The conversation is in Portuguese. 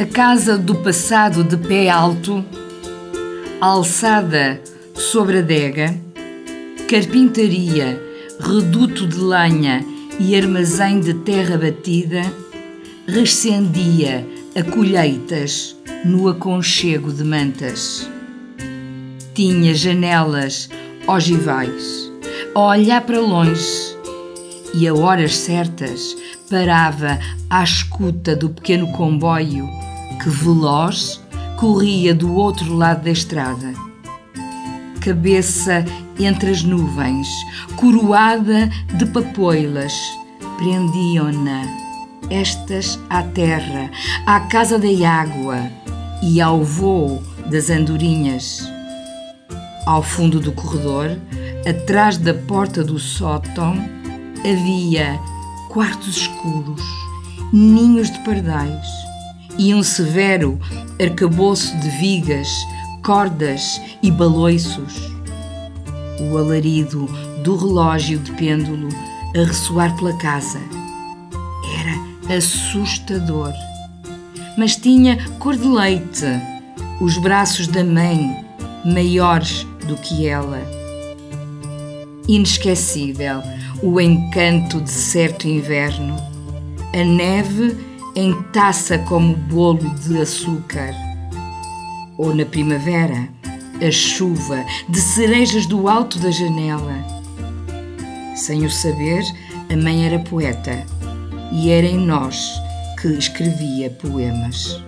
A casa do passado de pé alto, alçada sobre adega, carpintaria, reduto de lenha e armazém de terra batida, rescendia a colheitas no aconchego de mantas. Tinha janelas ogivais, a olhar para longe, e a horas certas parava à escuta do pequeno comboio que, veloz, corria do outro lado da estrada. Cabeça entre as nuvens, coroada de papoilas, prendiam-na, estas à terra, à casa da água e ao voo das andorinhas. Ao fundo do corredor, atrás da porta do sótão, havia quartos escuros, ninhos de pardais e um severo arcabouço de vigas, cordas e baloiços. O alarido do relógio de pêndulo a ressoar pela casa era assustador. Mas tinha cor de leite, os braços da mãe maiores do que ela. Inesquecível o encanto de certo inverno, a neve em taça como bolo de açúcar. Ou na primavera, a chuva de cerejas do alto da janela. Sem o saber, a mãe era poeta e era em nós que escrevia poemas.